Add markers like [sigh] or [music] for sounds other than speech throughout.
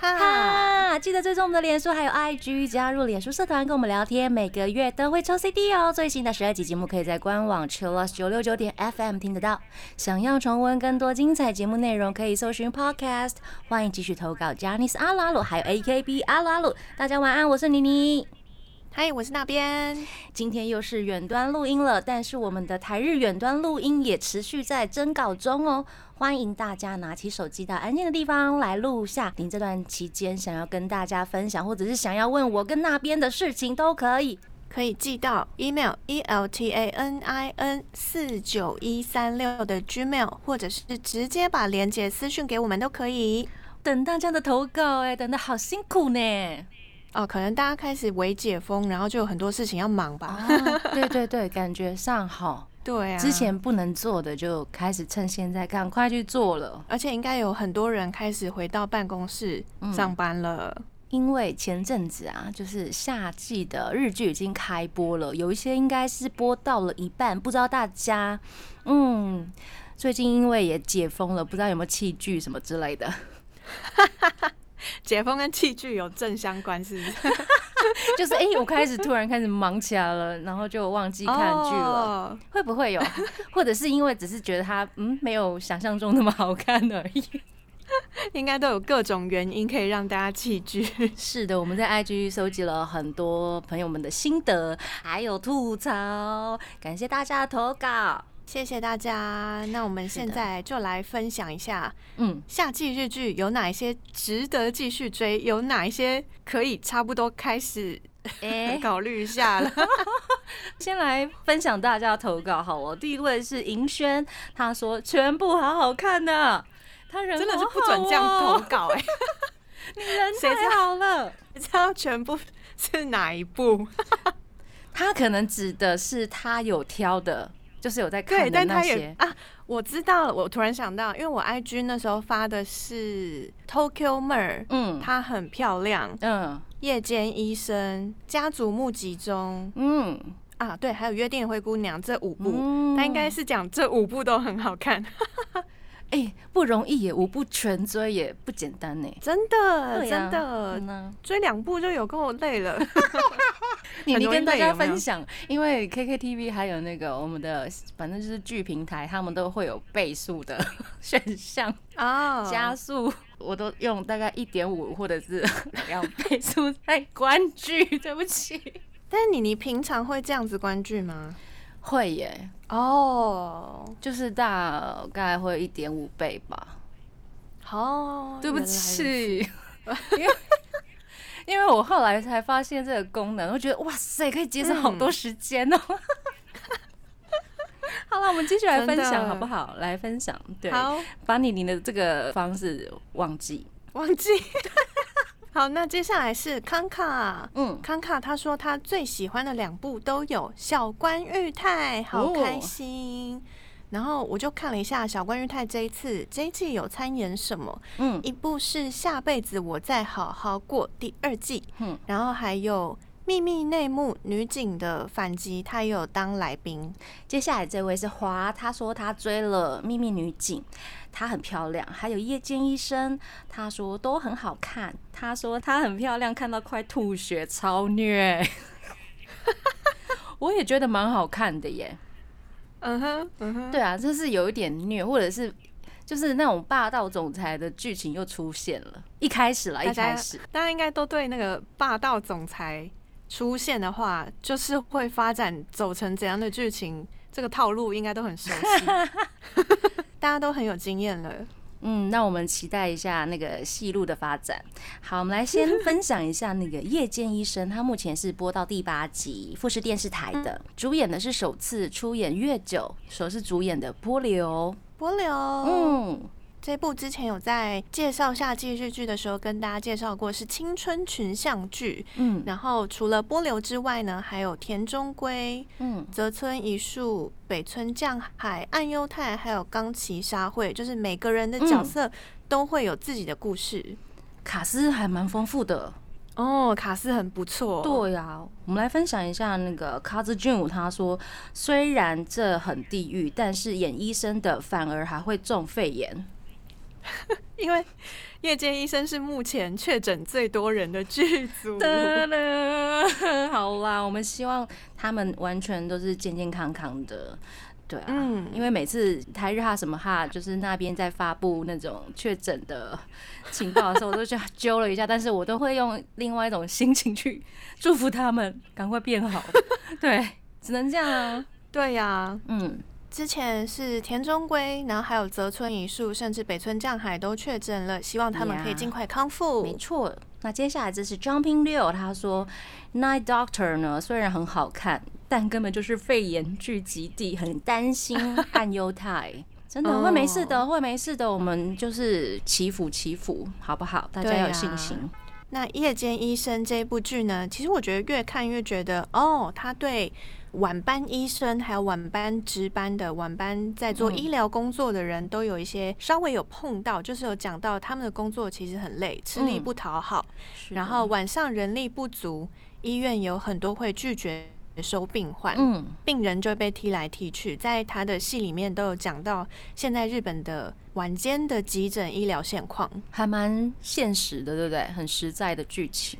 哈，哈，记得追踪我们的脸书还有 IG，加入脸书社团跟我们聊天，每个月都会抽 CD 哦。最新的十二集节目可以在官网 Chillus 九六九点 FM 听得到。想要重温更多精彩节目内容，可以搜寻 Podcast。欢迎继续投稿 j a n i c e 阿鲁阿鲁，还有 AKB 阿鲁阿鲁。大家晚安，我是妮妮。嗨，我是那边。今天又是远端录音了，但是我们的台日远端录音也持续在征稿中哦。欢迎大家拿起手机到安静的地方来录下您这段期间想要跟大家分享，或者是想要问我跟那边的事情都可以。可以寄到 email e l t a n i n 四九一三六的 gmail，或者是直接把链接私讯给我们都可以。等大家的投稿，哎，等的好辛苦呢。哦，可能大家开始微解封，然后就有很多事情要忙吧。对对对，感觉上好。对啊，之前不能做的就开始趁现在赶快去做了。而且应该有很多人开始回到办公室上班了。因为前阵子啊，就是夏季的日剧已经开播了，有一些应该是播到了一半，不知道大家，嗯，最近因为也解封了，不知道有没有弃剧什么之类的。[laughs] [laughs] 解封跟器具有正相关，是不是？[laughs] 就是哎，我开始突然开始忙起来了，然后就忘记看剧了。会不会有？或者是因为只是觉得它嗯没有想象中那么好看而已？[laughs] 应该都有各种原因可以让大家弃剧。是的，我们在 IG 收集了很多朋友们的心得，还有吐槽，感谢大家的投稿。谢谢大家，那我们现在就来分享一下，嗯，夏季日剧有哪一些值得继续追，有哪一些可以差不多开始 [laughs] 考虑一下了。[laughs] 先来分享大家投稿好了，第一位是银轩，他说全部好好看呢，他人真的是不准这样投稿哎，[laughs] 你人太好了，你知道全部是哪一部？他可能指的是他有挑的。就是有在看的那些。啊，我知道了。我突然想到，因为我 IG 那时候发的是 Tokyo Mer，嗯，她很漂亮，嗯，夜间医生、家族募集中，嗯，啊，对，还有约定的灰姑娘这五部，他应该是讲这五部都很好看。哎，不容易耶，五部全追也不简单呢，真的，真的，追两部就有够累了。[laughs] 你你跟大家分享，因为 KKTV 还有那个我们的，反正就是剧平台，他们都会有倍速的 [laughs] 选项啊，加速我都用大概一点五或者是两倍速在观剧，对不起。但是你你平常会这样子观剧吗？会耶，哦，就是大概会一点五倍吧。哦，对不起，[laughs] 因为因为我后来才发现这个功能，我觉得哇塞，可以节省好多时间哦。[laughs] 好了，我们继续来分享好不好？来分享，对，把你你的这个方式忘记，忘记。好，那接下来是康卡。嗯，康卡他说他最喜欢的两部都有《小关裕太》，好开心。然后我就看了一下《小关裕太》这一次这一季有参演什么？嗯，一部是《下辈子我再好好过》第二季。嗯，然后还有。秘密内幕女警的反击，她也有当来宾。接下来这位是华，他说他追了秘密女警，她很漂亮。还有夜间医生，他说都很好看。他说她很漂亮，看到快吐血，超虐。[laughs] 我也觉得蛮好看的耶。嗯哼，嗯哼，对啊，就是有一点虐，或者是就是那种霸道总裁的剧情又出现了。一开始了，一开始大家应该都对那个霸道总裁。出现的话，就是会发展走成怎样的剧情？这个套路应该都很熟悉，[laughs] 大家都很有经验了。嗯，那我们期待一下那个戏路的发展。好，我们来先 [laughs] 分享一下那个《夜间医生》，他目前是播到第八集，富士电视台的，主演的是首次出演月久，首次主演的波流，波流，嗯。这部之前有在介绍夏季日剧的时候跟大家介绍过，是青春群像剧。嗯，然后除了波流之外呢，还有田中圭、嗯，泽村一树、北村匠海、岸优太，还有冈崎沙惠，就是每个人的角色都会有自己的故事，卡斯还蛮丰富的。哦，卡斯很不错。对呀，我们来分享一下那个卡兹俊武，他说虽然这很地狱，但是演医生的反而还会中肺炎，[laughs] 因为夜间医生是目前确诊最多人的剧组。好啦，我们希望他们完全都是健健康康的。对啊，因为每次台日哈什么哈，就是那边在发布那种确诊的情报的时候，我都去揪了一下，但是我都会用另外一种心情去祝福他们赶快变好。[laughs] 对，只能这样啊。对呀，嗯，之前是田中圭，然后还有泽村一树，甚至北村匠海都确诊了，希望他们可以尽快康复。没错，那接下来这是 Jumping 六，他说 Night Doctor 呢，虽然很好看。但根本就是肺炎聚集地，很担心 [laughs] 汉优太，真的会没事的，会没事的。我们就是祈福祈福，好不好？大家要有信心。那《夜间医生》这部剧呢，其实我觉得越看越觉得，哦，他对晚班医生还有晚班值班的晚班在做医疗工作的人都有一些稍微有碰到，就是有讲到他们的工作其实很累，吃力不讨好，然后晚上人力不足，医院有很多会拒绝。收病患，嗯，病人就被踢来踢去，在他的戏里面都有讲到现在日本的晚间的急诊医疗现况，还蛮现实的，对不对？很实在的剧情，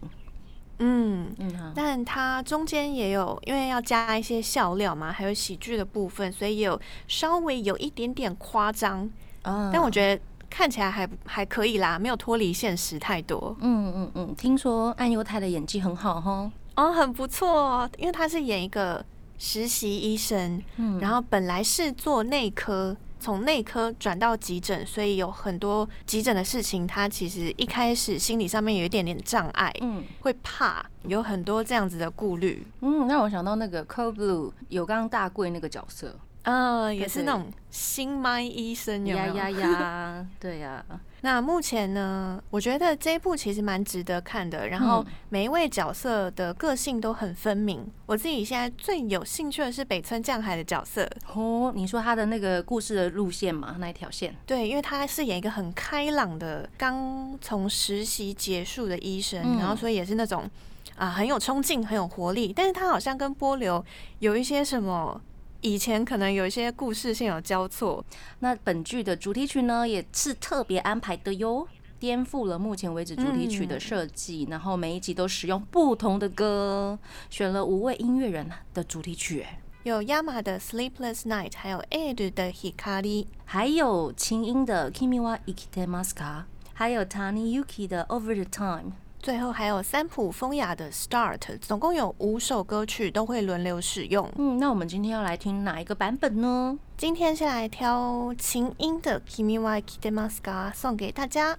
嗯嗯，但他中间也有因为要加一些笑料嘛，还有喜剧的部分，所以有稍微有一点点夸张，但我觉得看起来还还可以啦，没有脱离现实太多。嗯嗯嗯，听说安优太的演技很好哈。哦，很不错哦，因为他是演一个实习医生，嗯，然后本来是做内科，从内科转到急诊，所以有很多急诊的事情，他其实一开始心理上面有一点点障碍，嗯，会怕，有很多这样子的顾虑，嗯，让我想到那个《Cold Blue》有刚刚大贵那个角色。嗯，也是那种新麦医生，呀呀呀，[laughs] 对呀。那目前呢，我觉得这一部其实蛮值得看的。然后每一位角色的个性都很分明。我自己现在最有兴趣的是北村降海的角色。哦，你说他的那个故事的路线嘛，那一条线？对，因为他饰演一个很开朗的，刚从实习结束的医生，然后所以也是那种啊很有冲劲、很有活力。但是他好像跟波流有一些什么。以前可能有一些故事性有交错，那本剧的主题曲呢也是特别安排的哟，颠覆了目前为止主题曲的设计，然后每一集都使用不同的歌，选了五位音乐人的主题曲，有 Yama 的 Sleepless Night，还有 Ed 的 Hikari，还有琴音的 Kimi wa Ikitemaska，还有 Tani Yuki 的 Over the Time。最后还有三浦风雅的 Start，总共有五首歌曲都会轮流使用。嗯，那我们今天要来听哪一个版本呢？今天先来挑琴音的 Kimi wa Kitemaska 送给大家。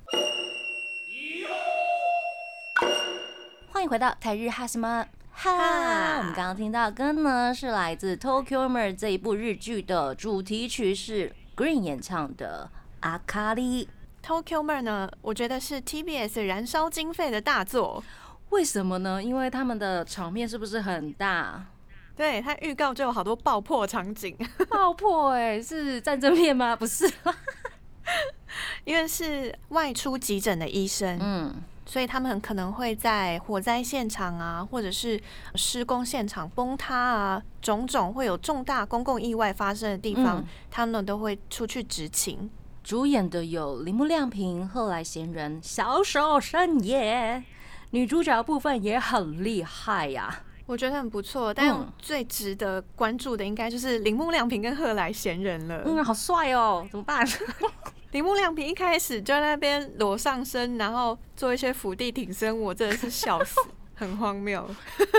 欢迎回到台日哈什么哈？我们刚刚听到歌呢，是来自 Tokyo Mer 这一部日剧的主题曲，是 Green 演唱的阿卡丽。Tokyo e r 呢？我觉得是 TBS 燃烧经费的大作。为什么呢？因为他们的场面是不是很大？对，他预告就有好多爆破场景。[laughs] 爆破？哎，是战争片吗？不是，因为是外出急诊的医生，嗯，所以他们可能会在火灾现场啊，或者是施工现场崩塌啊，种种会有重大公共意外发生的地方，他们都会出去执勤。主演的有铃木亮平、贺来贤人、小手胜也，女主角部分也很厉害呀，我觉得很不错。但最值得关注的应该就是铃木亮平跟贺来贤人了。嗯，好帅哦，怎么办？[laughs] 铃木亮平一开始就在那边裸上身，然后做一些伏地挺身，我真的是笑死，很荒谬。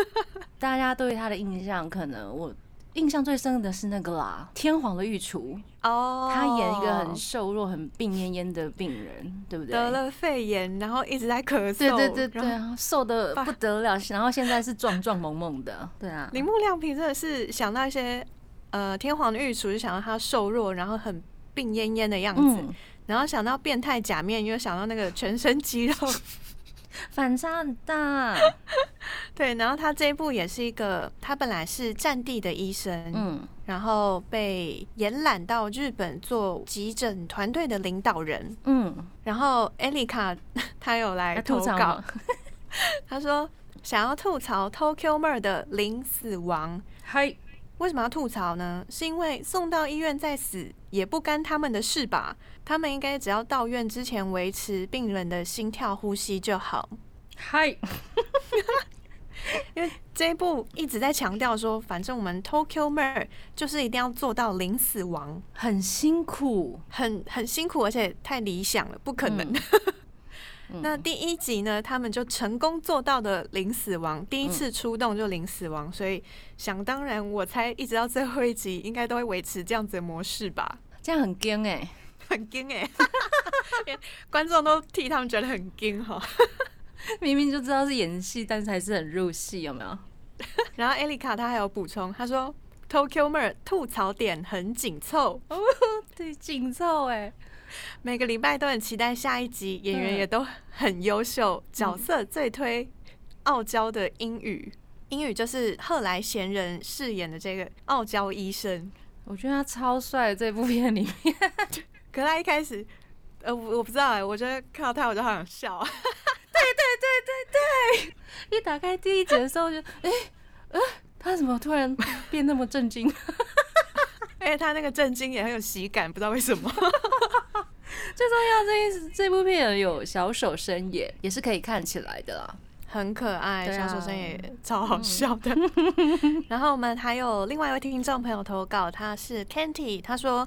[laughs] 大家对他的印象，可能我。印象最深的是那个啦，天皇的御厨哦，他演一个很瘦弱、很病恹恹的病人，对不对？得了肺炎，然后一直在咳嗽，对对对对啊，瘦的不得了，然后现在是壮壮萌萌的，对啊。铃木亮平真的是想到一些呃天皇的御厨，就想到他瘦弱，然后很病恹恹的样子，然后想到变态假面，又想到那个全身肌肉。反差很大，对。然后他这一部也是一个，他本来是战地的医生，嗯，然后被延揽到日本做急诊团队的领导人，嗯。然后艾丽卡她有来投稿，他 [laughs] 说想要吐槽 Tokyo Mer 的零死亡。嗨，为什么要吐槽呢？是因为送到医院再死也不干他们的事吧？他们应该只要到院之前维持病人的心跳呼吸就好。嗨。[laughs] 因为这一部一直在强调说，反正我们 Tokyo Mer 就是一定要做到零死亡，很辛苦，很很辛苦，而且太理想了，不可能。[laughs] 那第一集呢，他们就成功做到的零死亡，第一次出动就零死亡，所以想当然，我猜一直到最后一集应该都会维持这样子的模式吧？这样很惊哎，很惊哎，观众都替他们觉得很惊哈。明明就知道是演戏，但是还是很入戏，有没有？[laughs] 然后艾丽卡她还有补充，她说 Tokyo Mer 吐槽点很紧凑，哦对，紧凑哎，[laughs] 每个礼拜都很期待下一集，演员也都很优秀，角色最推傲娇的英语，英语就是贺来贤人饰演的这个傲娇医生，我觉得他超帅，这部片里面，[laughs] 可他一开始，呃，我我不知道哎，我觉得看到他我就好想笑。[laughs] 对对对对对！一打开第一集的时候就，哎，呃，他怎么突然变那么震惊？而且他那个震惊也很有喜感，不知道为什么。[laughs] 最重要这一这部片有小手生也，也是可以看起来的啦，很可爱，小手生也超好笑的。[laughs] 然后我们还有另外一位听众朋友投稿，他是 Kenty，他说。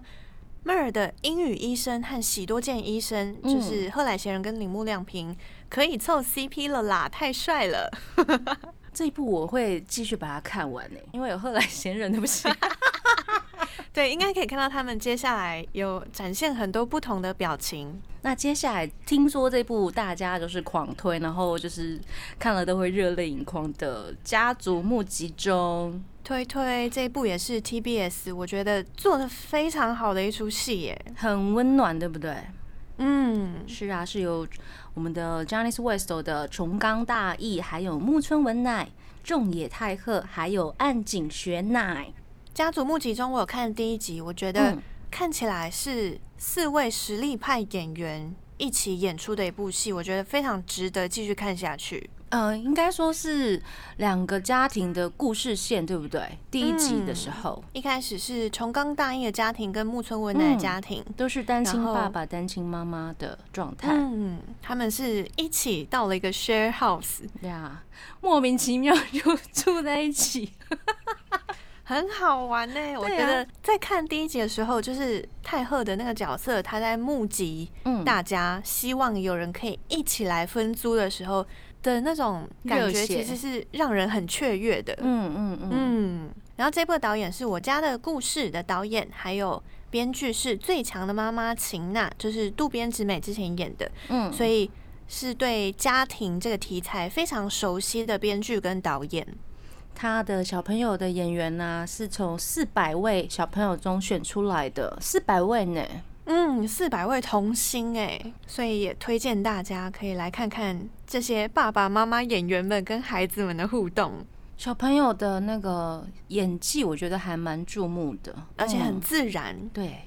妹儿的英语医生和喜多见医生，就是贺来贤人跟铃木亮平，可以凑 CP 了啦，太帅了！[laughs] 这一部我会继续把它看完呢，因为有贺来贤人，对不起。[laughs] 对，应该可以看到他们接下来有展现很多不同的表情。那接下来听说这部大家都是狂推，然后就是看了都会热泪盈眶的《家族募集中》。推推这一部也是 TBS，我觉得做的非常好的一出戏耶，很温暖，对不对？嗯，是啊，是由我们的 Johnny's West 的重冈大义，还有木村文乃、重野太贺，还有岸井雪乃。家族募集中，我有看第一集，我觉得看起来是四位实力派演员一起演出的一部戏，我觉得非常值得继续看下去。呃，应该说是两个家庭的故事线，对不对？第一集的时候，一开始是重冈大义的家庭跟木村文乃的家庭，都是单亲爸爸、单亲妈妈的状态。嗯，他们是一起到了一个 share house，对啊，莫名其妙就住在一起，很好玩呢。我觉得在看第一集的时候，就是太赫的那个角色，他在募集大家，希望有人可以一起来分租的时候。的那种感觉其实是让人很雀跃的。嗯嗯嗯。然后这部导演是我家的故事的导演，还有编剧是最强的妈妈秦娜，就是渡边直美之前演的。嗯。所以是对家庭这个题材非常熟悉的编剧跟导演。他的小朋友的演员呢，是从四百位小朋友中选出来的，四百位呢。嗯，四百位童星哎，所以也推荐大家可以来看看这些爸爸妈妈演员们跟孩子们的互动。小朋友的那个演技，我觉得还蛮注目的，而且很自然。对，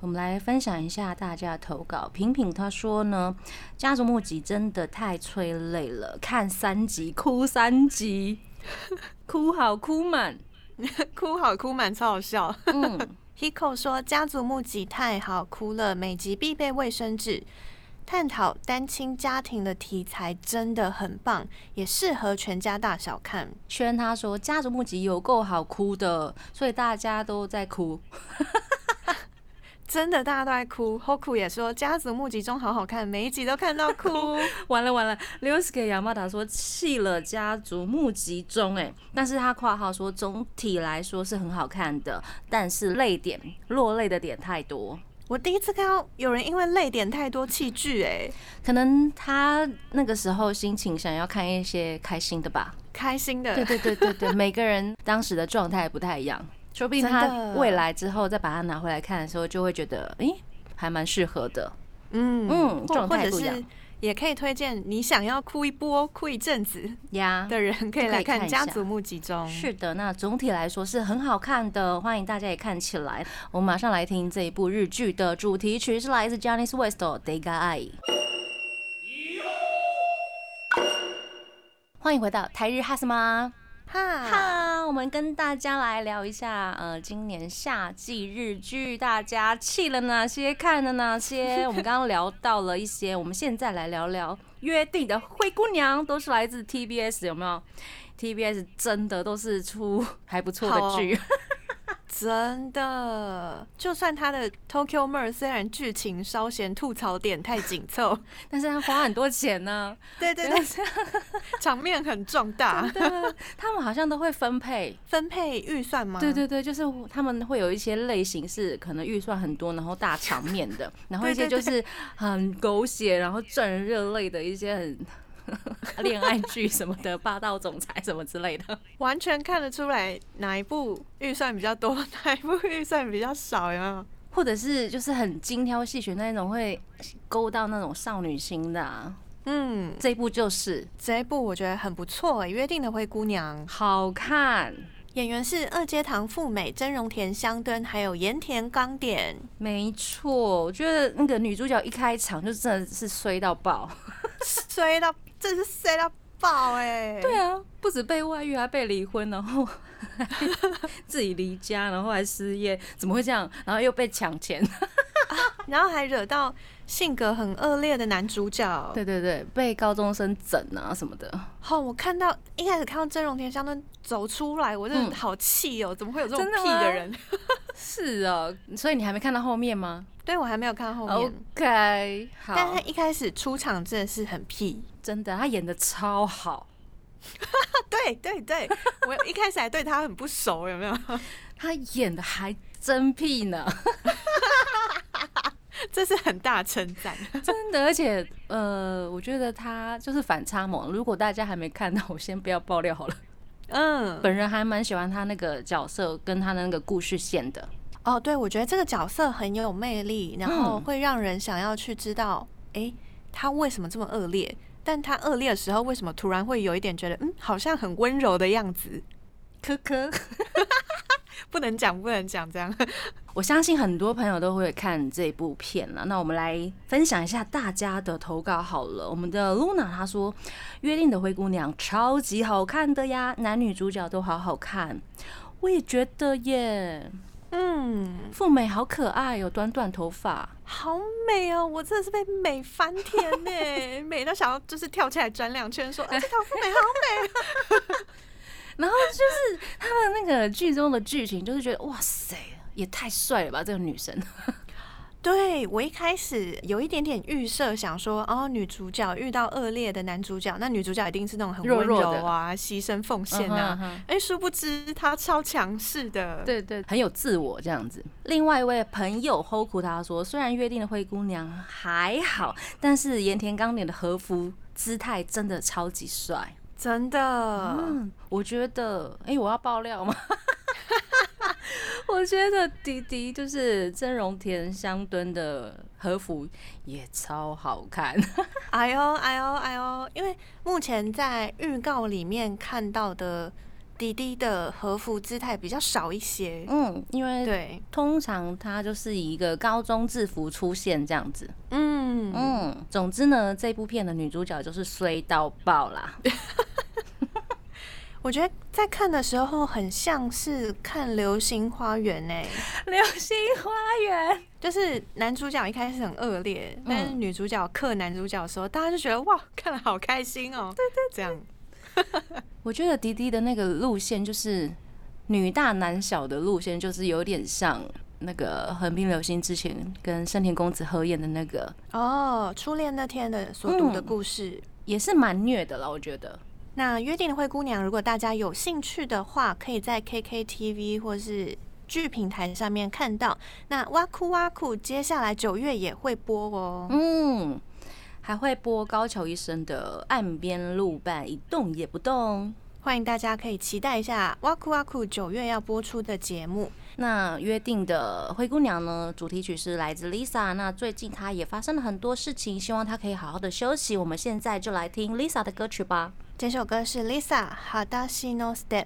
我们来分享一下大家的投稿。平平他说呢，《家族募集》真的太催泪了，看三集哭三集，哭好哭满，[laughs] 哭好哭满，超好笑。嗯。[laughs] Hiko 说：“家族募集太好哭了，每集必备卫生纸。探讨单亲家庭的题材真的很棒，也适合全家大小看。”圈他说：“家族募集有够好哭的，所以大家都在哭。”真的，大家都在哭。Hoku 也说《家族募集中》好好看，每一集都看到哭。[laughs] 完了完了 l u s k 亚马达说弃了《家族募集中》哎，但是他括号说总体来说是很好看的，但是泪点落泪的点太多。我第一次看到有人因为泪点太多弃剧哎，可能他那个时候心情想要看一些开心的吧，开心的。对对对对对，每个人当时的状态不太一样。说不定他未来之后再把它拿回来看的时候，就会觉得，哎，还蛮适合的。嗯嗯，状态不一样，也可以推荐你想要哭一波、哭一阵子呀 [laughs] 的人，可以来看《家族募集中》。是的，那总体来说是很好看的，欢迎大家也看起来。我们马上来听这一部日剧的主题曲，是来自 j a n i c e West 的《Day Guy》。欢迎回到台日哈什么哈哈，我们跟大家来聊一下，呃，今年夏季日剧大家弃了哪些，看了哪些？[laughs] 我们刚刚聊到了一些，我们现在来聊聊约定的灰姑娘，都是来自 TBS，有没有？TBS 真的都是出还不错的剧。真的，就算他的 Tokyo Mer 虽然剧情稍嫌吐槽点太紧凑，[laughs] 但是他花很多钱呢。对 [laughs] 对对，[laughs] 场面很壮大。他们好像都会分配分配预算吗？对对对，就是他们会有一些类型是可能预算很多，然后大场面的，然后一些就是很狗血，然后赚人热泪的一些很。[laughs] 恋爱剧什么的，霸道总裁什么之类的，完全看得出来哪一部预算比较多，哪一部预算比较少呀？或者是就是很精挑细选那种，会勾到那种少女心的。嗯，这一部就是这一部，我觉得很不错。约定的灰姑娘好看，演员是二阶堂富美、真容田香敦，还有盐田刚典。没错，我觉得那个女主角一开场就真的是衰到爆，[laughs] 衰到。这是塞到爆哎！对啊，不止被外遇，还被离婚，然后 [laughs] 自己离家，然后还失业，怎么会这样？然后又被抢钱，[laughs] 然后还惹到性格很恶劣的男主角。对对对，被高中生整啊什么的。好，我看到一开始看到真荣田香敦走出来，我真的好气哦！怎么会有这种屁的人？[laughs] 是啊，所以你还没看到后面吗？对，我还没有看后面。OK，好。但他一开始出场真的是很屁。真的，他演的超好。[laughs] 对对对，我一开始还对他很不熟，有没有？[laughs] 他演的还真屁呢，[laughs] 这是很大称赞。真的，而且呃，我觉得他就是反差萌。如果大家还没看到，我先不要爆料好了。嗯，本人还蛮喜欢他那个角色跟他的那个故事线的。哦，对，我觉得这个角色很有魅力，然后会让人想要去知道，哎，他为什么这么恶劣？但他恶劣的时候，为什么突然会有一点觉得，嗯，好像很温柔的样子？科科，[laughs] 不能讲，不能讲这样。[laughs] 我相信很多朋友都会看这部片了。那我们来分享一下大家的投稿好了。我们的 Luna 她说，《约定的灰姑娘》超级好看的呀，男女主角都好好看。我也觉得耶。嗯，富美好可爱哦，短短头发，好美哦！我真的是被美翻天呢，[laughs] 美到想要就是跳起来转两圈，说 [laughs] 这条富美好美。[laughs] 然后就是他们那个剧中的剧情，就是觉得哇塞，也太帅了吧，这个女生。对我一开始有一点点预设，想说哦，女主角遇到恶劣的男主角，那女主角一定是那种很温柔啊，牺牲奉献啊。哎，殊不知她超强势的，对对，很有自我这样子。另外一位朋友 Hoku 他说，虽然约定的灰姑娘还好，但是盐田刚脸的和服姿态真的超级帅，真的。嗯，我觉得，哎，我要爆料吗？[laughs] [laughs] 我觉得迪迪就是真荣田香敦的和服也超好看。[laughs] 哎呦哎呦哎呦！因为目前在预告里面看到的迪迪的和服姿态比较少一些。嗯，因为对，通常他就是以一个高中制服出现这样子。嗯嗯，总之呢，这部片的女主角就是衰到爆啦。[laughs] 我觉得在看的时候很像是看《流星花园》呢，《流星花园》[laughs] 就是男主角一开始很恶劣，但是女主角克男主角的时候，大家就觉得哇，看了好开心哦。对对，这样。[laughs] 我觉得迪迪的那个路线就是女大男小的路线，就是有点像那个横滨流星之前跟山田公子合演的那个哦，初恋那天的所读的故事，也是蛮虐的了，我觉得。那约定的灰姑娘，如果大家有兴趣的话，可以在 KKTV 或是剧平台上面看到。那哇酷哇酷，接下来九月也会播哦。嗯，还会播高桥医生的岸边路伴一动也不动。欢迎大家可以期待一下哇酷哇酷九月要播出的节目。那约定的灰姑娘呢？主题曲是来自 Lisa。那最近她也发生了很多事情，希望她可以好好的休息。我们现在就来听 Lisa 的歌曲吧。这首歌是 Lisa《Hadashi no Step》。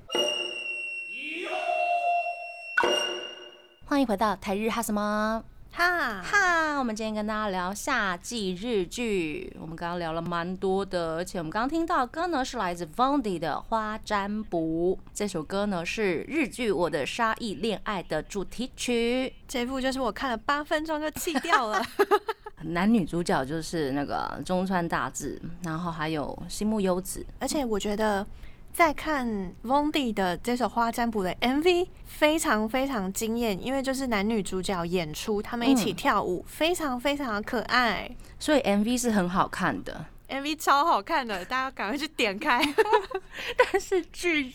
欢迎回到台日哈什么哈哈，我们今天跟大家聊夏季日剧。我们刚刚聊了蛮多的，而且我们刚刚听到歌呢是来自 Vondi 的《花占卜》。这首歌呢是日剧《我的沙溢恋爱》的主题曲。这部就是我看了八分钟就弃掉了。[laughs] 男女主角就是那个中川大志，然后还有新木优子。而且我觉得。在看 Vondi 的这首花占卜的 MV，非常非常惊艳，因为就是男女主角演出，他们一起跳舞，非常非常的可爱，所以 MV 是很好看的，MV 超好看的，大家赶快去点开。[laughs] 但是居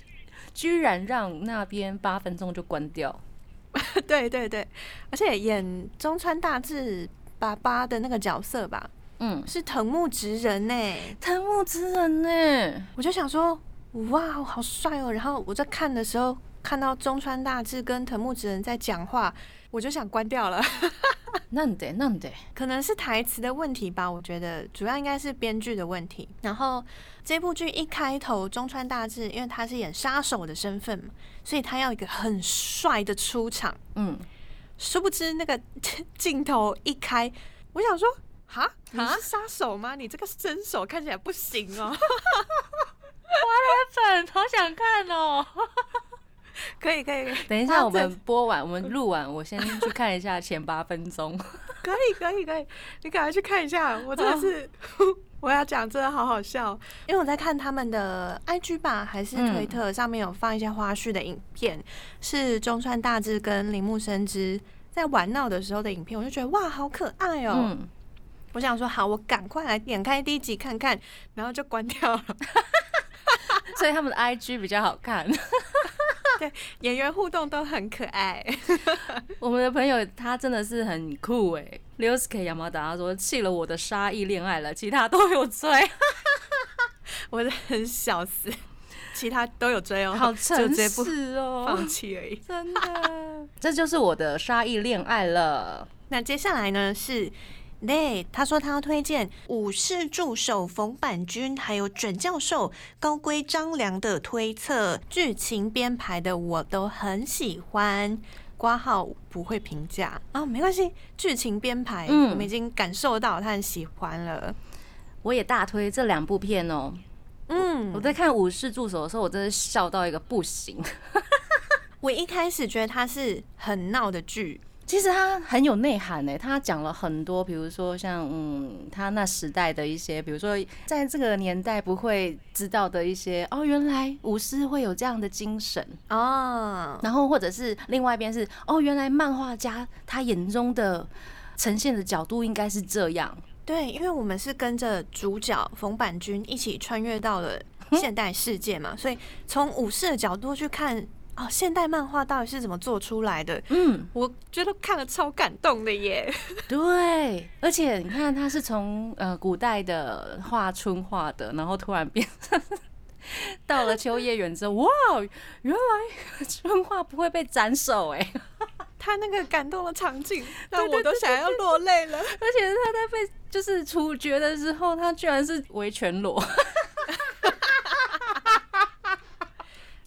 居然让那边八分钟就关掉，[laughs] 对对对，而且演中川大志爸爸的那个角色吧，嗯，是藤木直人呢，藤木直人呢，我就想说。哇，好帅哦！然后我在看的时候，看到中川大志跟藤木直人在讲话，我就想关掉了。[laughs] 那得那得，可能是台词的问题吧。我觉得主要应该是编剧的问题。然后这部剧一开头，中川大志因为他是演杀手的身份嘛，所以他要一个很帅的出场。嗯，殊不知那个 [laughs] 镜头一开，我想说，哈，你是杀手吗？你这个身手看起来不行哦。花粉，好想看哦！[laughs] 可以可以，等一下我们播完，我们录完，我先去看一下前八分钟。[laughs] 可以可以可以，你赶快去看一下，我真的是 [laughs] 我要讲，真的好好笑，因为我在看他们的 IG 吧，还是推特上面有放一些花絮的影片，是中川大志跟铃木生之在玩闹的时候的影片，我就觉得哇，好可爱哦！我想说好，我赶快来点开第一集看看，然后就关掉了。所以他们的 IG 比较好看，[laughs] 对演员互动都很可爱。[laughs] 我们的朋友他真的是很酷哎 l u s k 亚麻达他说弃了我的沙溢恋爱了，其他都有追，[laughs] 我的很小死，其他都有追哦，好诚实哦，放弃而已，真的，这就是我的沙溢恋爱了。那接下来呢是。对，他说他要推荐武士助手冯板君，还有准教授高龟张良的推测剧情编排的，我都很喜欢。挂号不会评价啊，没关系。剧情编排，嗯，我们已经感受到他很喜欢了。我也大推这两部片哦。嗯，我在看武士助手的时候，我真的笑到一个不行。[laughs] 我一开始觉得它是很闹的剧。其实他很有内涵呢，他讲了很多，比如说像嗯，他那时代的一些，比如说在这个年代不会知道的一些哦，原来舞狮会有这样的精神哦，然后或者是另外一边是哦，原来漫画家他眼中的呈现的角度应该是这样。对，因为我们是跟着主角冯板君一起穿越到了现代世界嘛，所以从武士的角度去看。哦，现代漫画到底是怎么做出来的？嗯，我觉得看了超感动的耶。[laughs] 对，而且你看，他是从呃古代的画春画的，然后突然变成到了秋叶原之后，哇，原来春画不会被斩首哎！[laughs] 他那个感动的场景，让我都想要落泪了。[laughs] 而且他在被就是处决的时候，他居然是维全裸。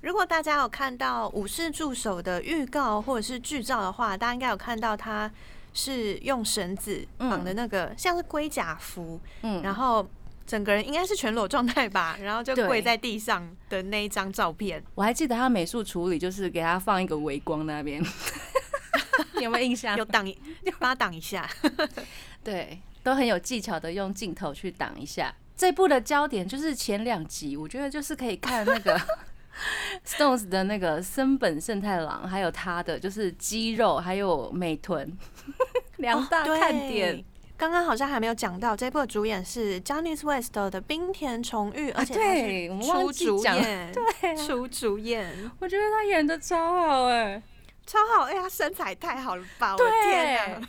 如果大家有看到《武士助手》的预告或者是剧照的话，大家应该有看到他是用绳子绑的那个像是龟甲服，嗯，然后整个人应该是全裸状态吧，然后就跪在地上的那一张照片。我还记得他美术处理就是给他放一个微光那边，[laughs] 有没有印象？有挡，帮他挡一下。[laughs] 对，都很有技巧的用镜头去挡一下。这部的焦点就是前两集，我觉得就是可以看那个。[laughs] Stones 的那个森本胜太郎，还有他的就是肌肉，还有美臀 [laughs] 两大看点。刚刚好像还没有讲到，这部主演是 Johnny West 的冰田崇裕，而且是，初主演，[laughs] 对，初主演。我觉得他演的超好哎，超好哎，他身材太好了吧？我的天啊，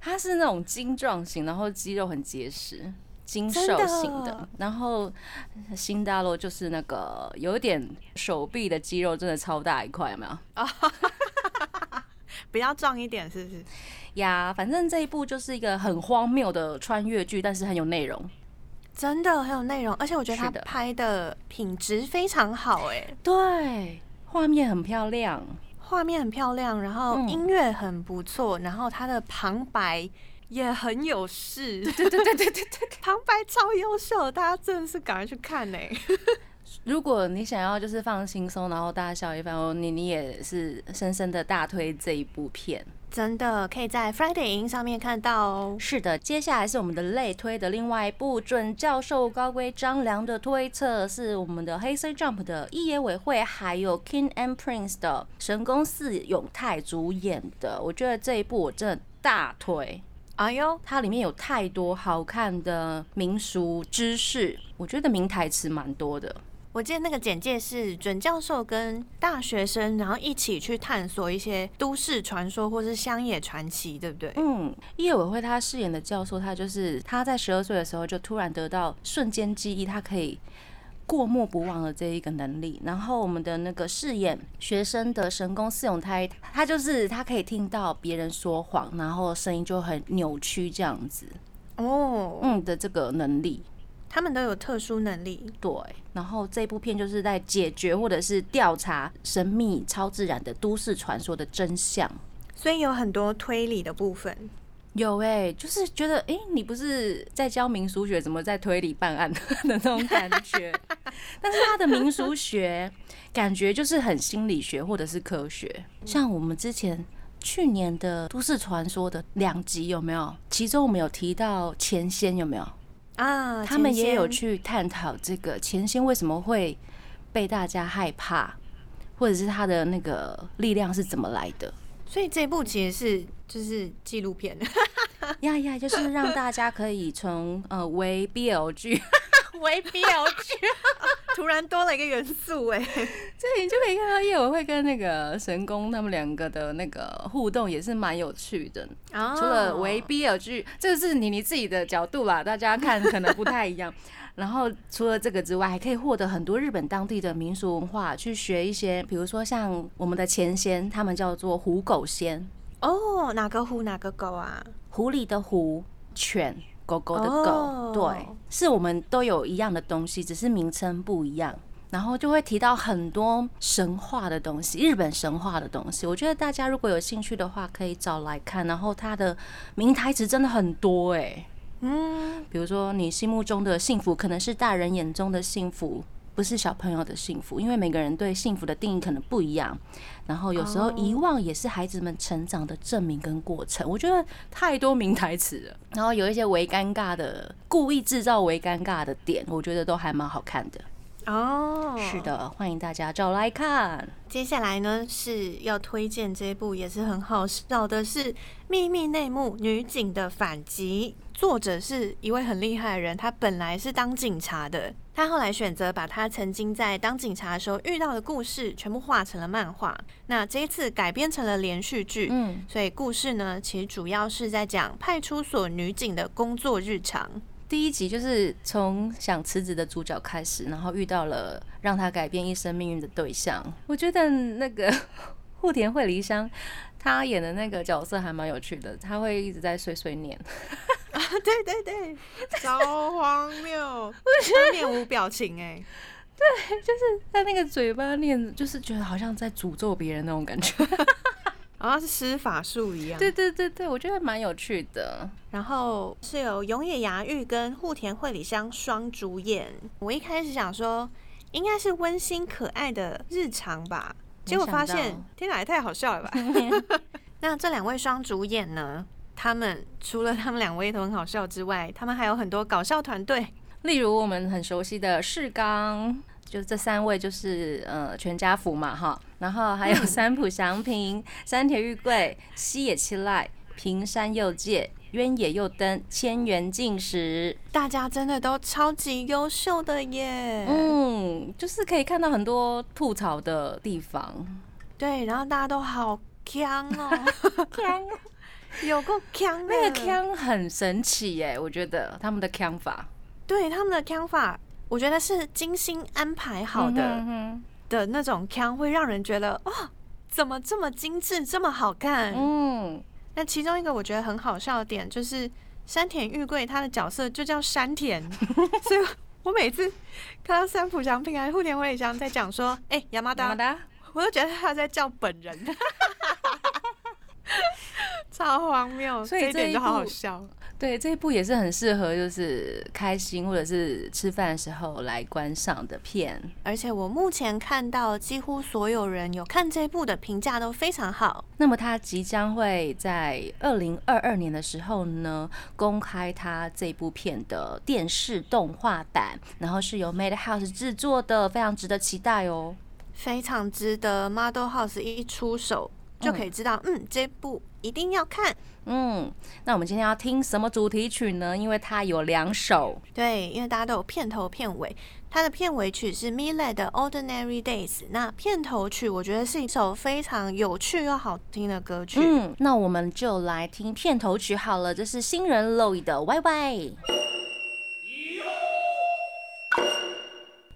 他是那种精壮型，然后肌肉很结实。精瘦型的，然后新大陆就是那个有点手臂的肌肉，真的超大一块，有没有？啊，[laughs] 比较壮一点，是不是？呀，反正这一部就是一个很荒谬的穿越剧，但是很有内容，真的很有内容，而且我觉得他拍的品质非常好，哎，对，画面很漂亮。画面很漂亮，然后音乐很不错，然后他的旁白也很有势。对对对对对对对，旁白超优秀，大家真的是赶快去看呢。如果你想要就是放轻松，然后大笑一番哦，你你也是深深的大推这一部片。真的可以在 Friday 影上面看到哦。是的，接下来是我们的类推的另外一部准教授高规张良的推测，是我们的黑色 Jump 的一野委会还有 King and Prince 的神宫寺永泰主演的。我觉得这一部我真的大推。哎呦，它里面有太多好看的民俗知识，我觉得名台词蛮多的。我记得那个简介是准教授跟大学生，然后一起去探索一些都市传说或是乡野传奇，对不对？嗯，叶委会他饰演的教授，他就是他在十二岁的时候就突然得到瞬间记忆，他可以过目不忘的这一个能力。然后我们的那个饰演学生的神功四永胎，他就是他可以听到别人说谎，然后声音就很扭曲这样子。哦，嗯的这个能力。他们都有特殊能力，对。然后这部片就是在解决或者是调查神秘、超自然的都市传说的真相，所以有很多推理的部分。有哎，就是觉得哎，你不是在教民俗学，怎么在推理办案的那种感觉？[laughs] 但是他的民俗学感觉就是很心理学或者是科学。像我们之前去年的都市传说的两集有没有？其中我们有提到前仙有没有？啊，他们也有去探讨这个前仙为什么会被大家害怕，或者是他的那个力量是怎么来的。所以这部其实是就是纪录片，[laughs] 呀呀，就是让大家可以从呃为 BL 剧。为 BL 剧，[laughs] 突然多了一个元素哎，[laughs] 这你就可以看到叶委会跟那个神宫他们两个的那个互动也是蛮有趣的。除了为 BL 剧，这个是你你自己的角度啦，大家看可能不太一样。然后除了这个之外，还可以获得很多日本当地的民俗文化，去学一些，比如说像我们的前仙，他们叫做虎狗仙。哦，哪个狐哪个狗啊？狐狸的狐，犬。狗狗的狗，对，是我们都有一样的东西，只是名称不一样。然后就会提到很多神话的东西，日本神话的东西。我觉得大家如果有兴趣的话，可以找来看。然后它的名台词真的很多哎，嗯，比如说你心目中的幸福，可能是大人眼中的幸福。不是小朋友的幸福，因为每个人对幸福的定义可能不一样。然后有时候遗忘也是孩子们成长的证明跟过程。我觉得太多名台词了，然后有一些为尴尬的，故意制造为尴尬的点，我觉得都还蛮好看的。哦，是的，欢迎大家找来看。接下来呢是要推荐这部也是很好笑的，是《秘密内幕：女警的反击》。作者是一位很厉害的人，他本来是当警察的，他后来选择把他曾经在当警察的时候遇到的故事全部画成了漫画。那这一次改编成了连续剧，嗯，所以故事呢其实主要是在讲派出所女警的工作日常。第一集就是从想辞职的主角开始，然后遇到了让他改变一生命运的对象。我觉得那个户田惠梨香。她演的那个角色还蛮有趣的，他会一直在碎碎念。啊，对对对，超 [laughs] 荒谬，他面无表情哎，[laughs] 对，就是他那个嘴巴念，就是觉得好像在诅咒别人那种感觉，好像是施法术一样。对对对对，我觉得蛮有趣的。然后是有永野芽郁跟户田惠里香双主演。我一开始想说，应该是温馨可爱的日常吧。结果发现，天哪，也太好笑了吧！[laughs] 那这两位双主演呢？他们除了他们两位都很好笑之外，他们还有很多搞笑团队，例如我们很熟悉的世刚，就是这三位就是呃全家福嘛哈，然后还有三浦祥平、山田裕贵、西野七濑、平山佑介。渊野佑登千元进时，大家真的都超级优秀的耶！嗯，就是可以看到很多吐槽的地方。对，然后大家都好强哦，[laughs] 强，[laughs] 有够强，那个强很神奇耶！我觉得他们的强法，对他们的强法，我觉得是精心安排好的的那种腔，会让人觉得哇，怎么这么精致，这么好看？嗯。那其中一个我觉得很好笑的点，就是山田裕贵他的角色就叫山田，[laughs] 所以我每次看到三浦祥平还是户田惠里香在讲说，哎，亚麻达，我都觉得他在叫本人，超荒谬，所以这一点就好好笑。对，这一部也是很适合就是开心或者是吃饭的时候来观赏的片。而且我目前看到几乎所有人有看这部的评价都非常好。那么他即将会在二零二二年的时候呢公开他这部片的电视动画版，然后是由 Madhouse 制作的，非常值得期待哦。非常值得，Model House 一出手就可以知道，嗯，这部一定要看。嗯，那我们今天要听什么主题曲呢？因为它有两首。对，因为大家都有片头片尾，它的片尾曲是 Mile 的 Ordinary Days，那片头曲我觉得是一首非常有趣又好听的歌曲。嗯，那我们就来听片头曲好了，这是新人 Loy 的 Y Y。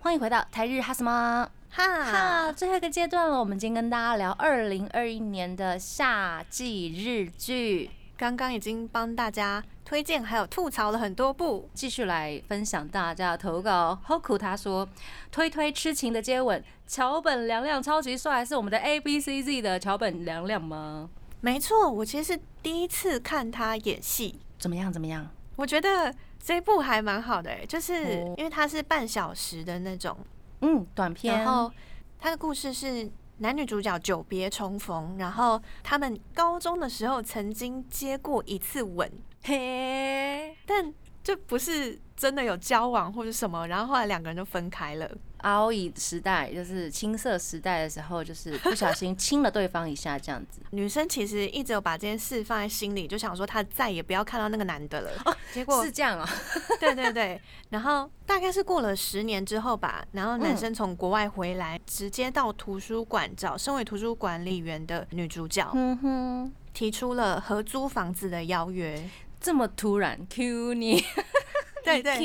欢迎回到台日哈什么？哈哈，最后一个阶段了，我们今天跟大家聊二零二一年的夏季日剧。刚刚已经帮大家推荐还有吐槽了很多部，继续来分享大家的投稿。Hoku 他说推推痴情的接吻，桥本凉凉超级帅，是我们的 A B C Z 的桥本凉凉吗？没错，我其实是第一次看他演戏，怎么样？怎么样？我觉得这部还蛮好的，哎，就是因为它是半小时的那种。嗯，短片。然后他的故事是男女主角久别重逢，然后他们高中的时候曾经接过一次吻，嘿，但这不是真的有交往或者什么，然后后来两个人就分开了。阿姨时代就是青涩时代的时候，就是不小心亲了对方一下这样子。[laughs] 女生其实一直有把这件事放在心里，就想说她再也不要看到那个男的了。哦，[laughs] 结果是这样啊？[laughs] 对对对。然后大概是过了十年之后吧，然后男生从国外回来，直接到图书馆找身为图书管理员的女主角，嗯哼，提出了合租房子的邀约。这么突然，Q 你？对对。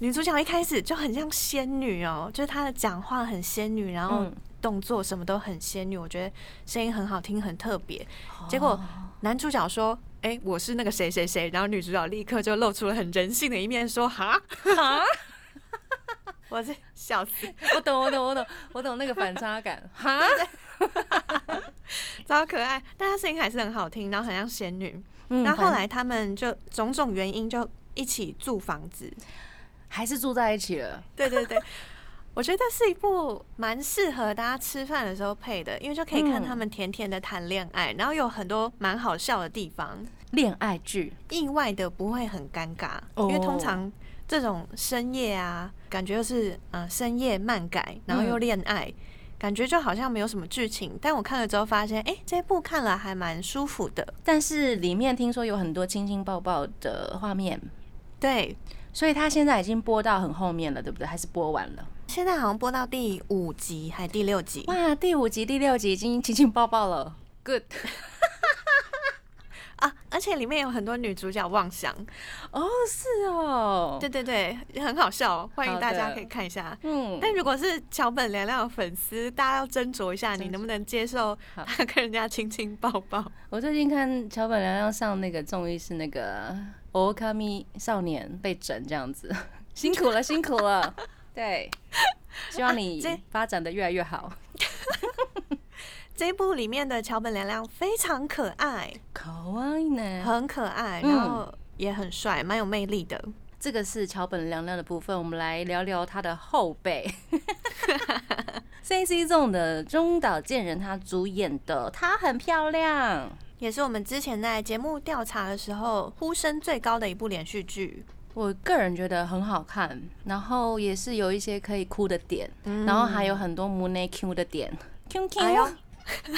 女主角一开始就很像仙女哦，就是她的讲话很仙女，然后动作什么都很仙女，我觉得声音很好听，很特别。结果男主角说：“哎，我是那个谁谁谁。”然后女主角立刻就露出了很人性的一面，说：“哈哈，[laughs] 我这笑死！[laughs] 我懂，我懂，我懂，我懂那个反差感，哈，[laughs] 超可爱。但她声音还是很好听，然后很像仙女。然后后来他们就种种原因就一起住房子。”还是住在一起了。对对对，[laughs] 我觉得是一部蛮适合大家吃饭的时候配的，因为就可以看他们甜甜的谈恋爱，然后有很多蛮好笑的地方。恋爱剧意外的不会很尴尬，因为通常这种深夜啊，感觉又是嗯深夜漫改，然后又恋爱，感觉就好像没有什么剧情。但我看了之后发现，哎，这部看了还蛮舒服的。但是里面听说有很多亲亲抱抱的画面，对。所以他现在已经播到很后面了，对不对？还是播完了？现在好像播到第五集还第六集？哇，第五集、第六集已经亲亲抱抱了，good。[laughs] 啊！而且里面有很多女主角妄想哦，是哦，对对对，很好笑，欢迎大家可以看一下。嗯，但如果是桥本凉凉的粉丝，大家要斟酌一下，你能不能接受他跟人家亲亲抱抱？我最近看桥本凉凉上那个综艺，是那个《a m i 少年被整这样子，[laughs] 辛苦了，辛苦了。[laughs] 对，希望你发展的越来越好。[laughs] 这一部里面的桥本凉凉非常可爱，可爱呢，很可爱，然后也很帅，蛮有魅力的。这个是桥本凉凉的部分，我们来聊聊他的后辈。C C 中的中岛健人他主演的，她很漂亮，也是我们之前在节目调查的时候呼声最高的一部连续剧。我个人觉得很好看，然后也是有一些可以哭的点，然后还有很多母内 Q 的点，Q Q。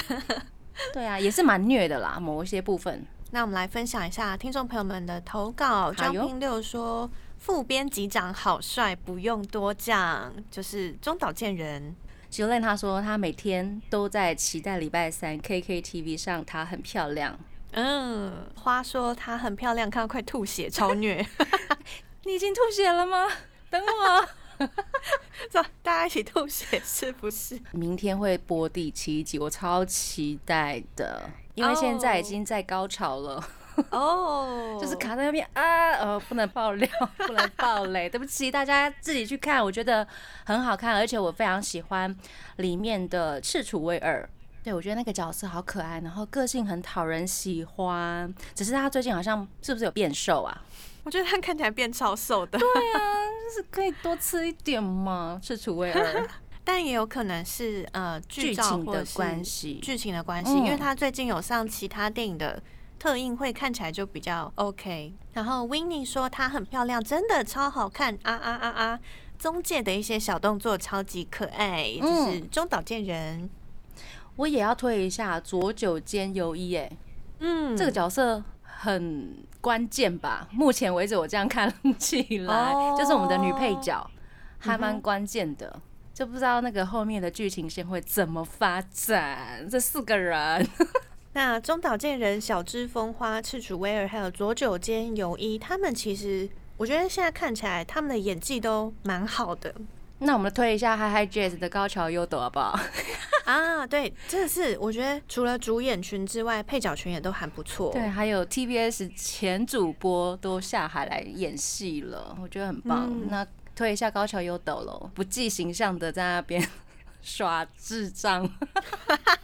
[laughs] 对啊，也是蛮虐的啦，某一些部分。那我们来分享一下听众朋友们的投稿。张平六说，副编辑长好帅，不用多讲，就是中岛健人。J u l 他说，他每天都在期待礼拜三 KKTV 上，她很漂亮。嗯，花说她很漂亮，看到快吐血，超虐。[laughs] 你已经吐血了吗？等我。[laughs] 走，大家一起吐血是不是？明天会播第七集，我超期待的，因为现在已经在高潮了。[laughs] 哦，就是卡在那边啊，呃，不能爆料，[laughs] 不能爆雷，对不起，大家自己去看，我觉得很好看，而且我非常喜欢里面的赤楚威尔。对，我觉得那个角色好可爱，然后个性很讨人喜欢。只是他最近好像是不是有变瘦啊？我觉得他看起来变超瘦的。对啊，[laughs] 就是可以多吃一点嘛，赤楚威尔。但也有可能是呃剧情的关系，剧情的关系，因为他最近有上其他电影的特映会，看起来就比较 OK。然后 w i n n i e 说她很漂亮，真的超好看啊啊啊啊！中介的一些小动作超级可爱，就是中岛健人。我也要推一下左九间由一，哎，嗯，这个角色很关键吧？目前为止我这样看起来，就是我们的女配角，还蛮关键的。就不知道那个后面的剧情线会怎么发展。这四个人，那中岛健人、小芝风花、赤楚威尔还有左九间优一，他们其实我觉得现在看起来他们的演技都蛮好的。那我们推一下 Hi Hi Jazz 的高桥优斗好不好？[laughs] 啊，对，真的是，我觉得除了主演群之外，配角群也都还不错。对，还有 TBS 前主播都下海来演戏了，我觉得很棒。那推一下高桥优斗喽，不计形象的在那边 [laughs] 耍智障。[laughs]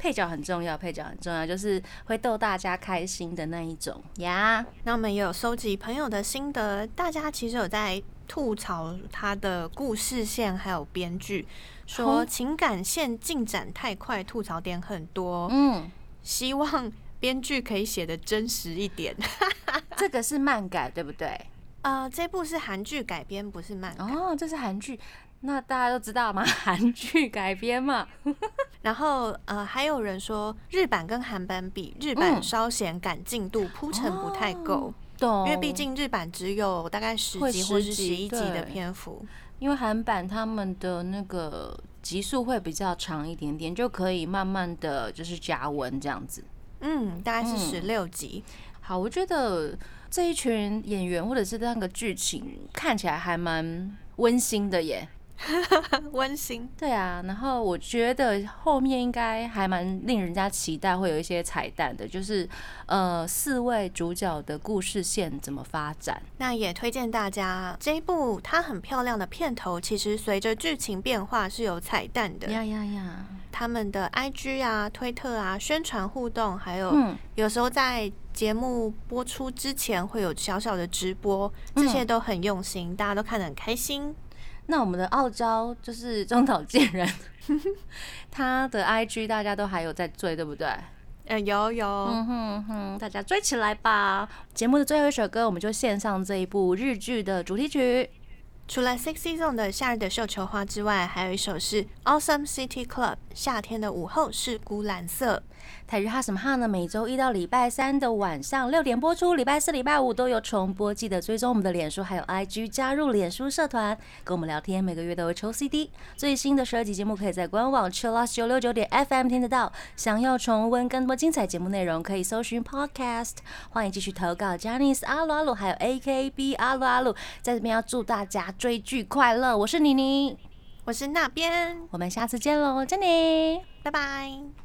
配角很重要，配角很重要，就是会逗大家开心的那一种呀。那我们也有收集朋友的心得，大家其实有在吐槽他的故事线，还有编剧说情感线进展太快，吐槽点很多。嗯，希望编剧可以写的真实一点。[laughs] 这个是漫改对不对？呃，这部是韩剧改编，不是漫。哦，这是韩剧。那大家都知道嘛？[laughs] 韩剧改编嘛，[laughs] 然后呃，还有人说日版跟韩版比，日版稍显赶进度铺陈不太够，因为毕竟日版只有大概十集或是十一集的篇幅，因为韩版他们的那个集数会比较长一点点，就可以慢慢的就是加文这样子。嗯，大概是十六集。好，我觉得这一群演员或者是那个剧情看起来还蛮温馨的耶。[laughs] 温馨，对啊，然后我觉得后面应该还蛮令人家期待，会有一些彩蛋的，就是呃四位主角的故事线怎么发展。那也推荐大家这一部它很漂亮的片头，其实随着剧情变化是有彩蛋的。呀呀呀！他们的 IG 啊、推特啊、宣传互动，还有有时候在节目播出之前会有小小的直播，这些都很用心，大家都看得很开心。那我们的傲娇就是中岛健人，[laughs] 他的 IG 大家都还有在追，对不对？嗯，有有，嗯哼哼，大家追起来吧！节目的最后一首歌，我们就献上这一部日剧的主题曲。除了 Sexy Zone 的夏日的绣球花之外，还有一首是 Awesome City Club 夏天的午后是孤蓝色。台日哈什么哈呢？每周一到礼拜三的晚上六点播出，礼拜四、礼拜五都有重播。记得追踪我们的脸书还有 IG，加入脸书社团跟我们聊天。每个月都会抽 CD，最新的十二集节目可以在官网 Chillus 九六九点 FM 听得到。想要重温更多精彩节目内容，可以搜寻 Podcast。欢迎继续投稿 j a n i c e 阿鲁阿鲁，还有 AKB 阿鲁阿鲁，在这边要祝大家追剧快乐。我是妮妮，我是那边，我们下次见喽，珍妮，拜拜。